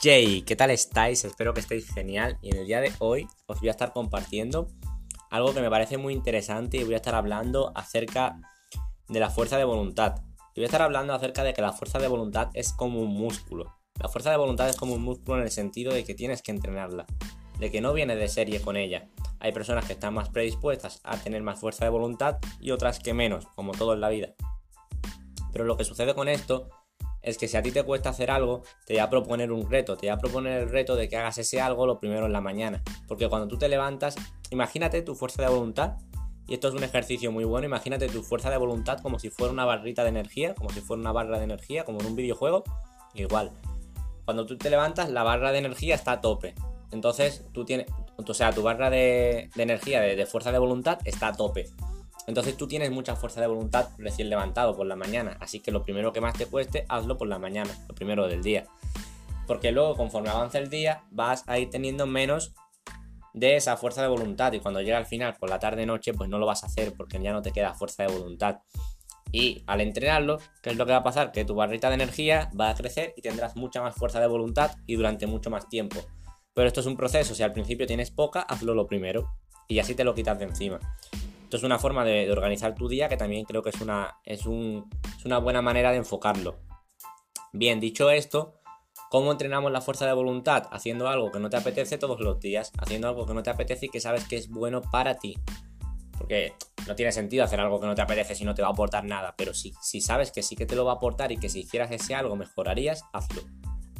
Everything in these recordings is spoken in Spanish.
Jay, ¿qué tal estáis? Espero que estéis genial y en el día de hoy os voy a estar compartiendo algo que me parece muy interesante y voy a estar hablando acerca de la fuerza de voluntad. Y voy a estar hablando acerca de que la fuerza de voluntad es como un músculo. La fuerza de voluntad es como un músculo en el sentido de que tienes que entrenarla, de que no viene de serie con ella. Hay personas que están más predispuestas a tener más fuerza de voluntad y otras que menos, como todo en la vida. Pero lo que sucede con esto es que si a ti te cuesta hacer algo, te voy a proponer un reto, te voy a proponer el reto de que hagas ese algo lo primero en la mañana. Porque cuando tú te levantas, imagínate tu fuerza de voluntad, y esto es un ejercicio muy bueno, imagínate tu fuerza de voluntad como si fuera una barrita de energía, como si fuera una barra de energía, como en un videojuego, igual. Cuando tú te levantas, la barra de energía está a tope. Entonces tú tienes, o sea, tu barra de, energía, de fuerza de voluntad está a tope. Entonces tú tienes mucha fuerza de voluntad recién levantado por la mañana, así que lo primero que más te cueste, hazlo por la mañana, lo primero del día. Porque luego, conforme avanza el día, vas a ir teniendo menos de esa fuerza de voluntad y cuando llega al final, por la tarde-noche, pues no lo vas a hacer porque ya no te queda fuerza de voluntad. Y al entrenarlo, ¿qué es lo que va a pasar? Que tu barrita de energía va a crecer y tendrás mucha más fuerza de voluntad y durante mucho más tiempo. Pero esto es un proceso, si al principio tienes poca, hazlo lo primero y así te lo quitas de encima. Esto es una forma de, organizar tu día que también creo que es una, es, una buena manera de enfocarlo. Bien, dicho esto, ¿Cómo entrenamos la fuerza de voluntad? Haciendo algo que no te apetece todos los días, haciendo algo que no te apetece y que sabes que es bueno para ti. Porque no tiene sentido hacer algo que no te apetece si no te va a aportar nada, pero si, si sabes que sí que te lo va a aportar y que si hicieras ese algo mejorarías, hazlo.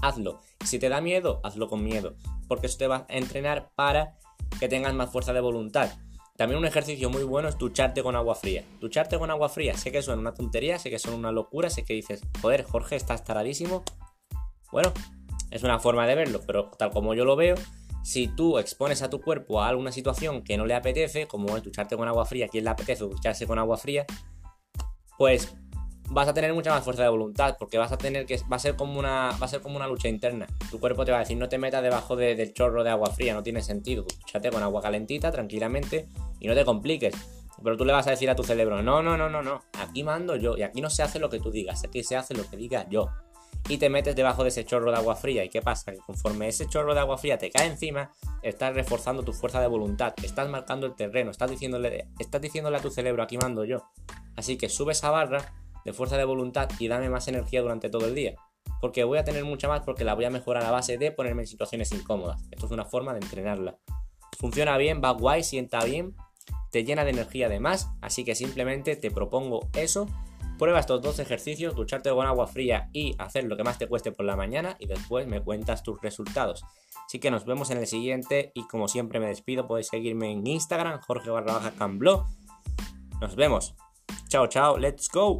Hazlo. Si te da miedo, hazlo con miedo, porque eso te va a entrenar para que tengas más fuerza de voluntad. También un ejercicio muy bueno es ducharte con agua fría. Ducharte con agua fría, sé que suena una tontería, sé que suena una locura, sé que dices, joder, Jorge, estás taradísimo. Bueno, es una forma de verlo, pero tal como yo lo veo, si tú expones a tu cuerpo a alguna situación que no le apetece, como es ducharte con agua fría, ¿quién le apetece ducharse con agua fría? Pues vas a tener mucha más fuerza de voluntad, porque vas a tener que va a ser como una va a ser como una lucha interna. Tu cuerpo te va a decir, no te metas debajo del chorro de agua fría, no tiene sentido. Dúchate con agua calentita tranquilamente y no te compliques. Pero tú le vas a decir a tu cerebro, no, no, no, no, no, aquí mando yo y aquí no se hace lo que tú digas, aquí se hace lo que diga yo. Y te metes debajo de ese chorro de agua fría. ¿Y qué pasa? Que conforme ese chorro de agua fría te cae encima, estás reforzando tu fuerza de voluntad, estás marcando el terreno, estás diciéndole, estás diciéndole a tu cerebro, aquí mando yo. Así que sube esa barra de fuerza de voluntad y dame más energía durante todo el día. Porque voy a tener mucha más porque la voy a mejorar a base de ponerme en situaciones incómodas. Esto es una forma de entrenarla. Funciona bien, va guay, sienta bien, te llena de energía además, así que simplemente te propongo eso. Prueba estos dos ejercicios, ducharte con agua fría y hacer lo que más te cueste por la mañana y después me cuentas tus resultados. Así que nos vemos en el siguiente y como siempre me despido, podéis seguirme en Instagram, Jorge barra baja Nos vemos. Chao, chao, let's go.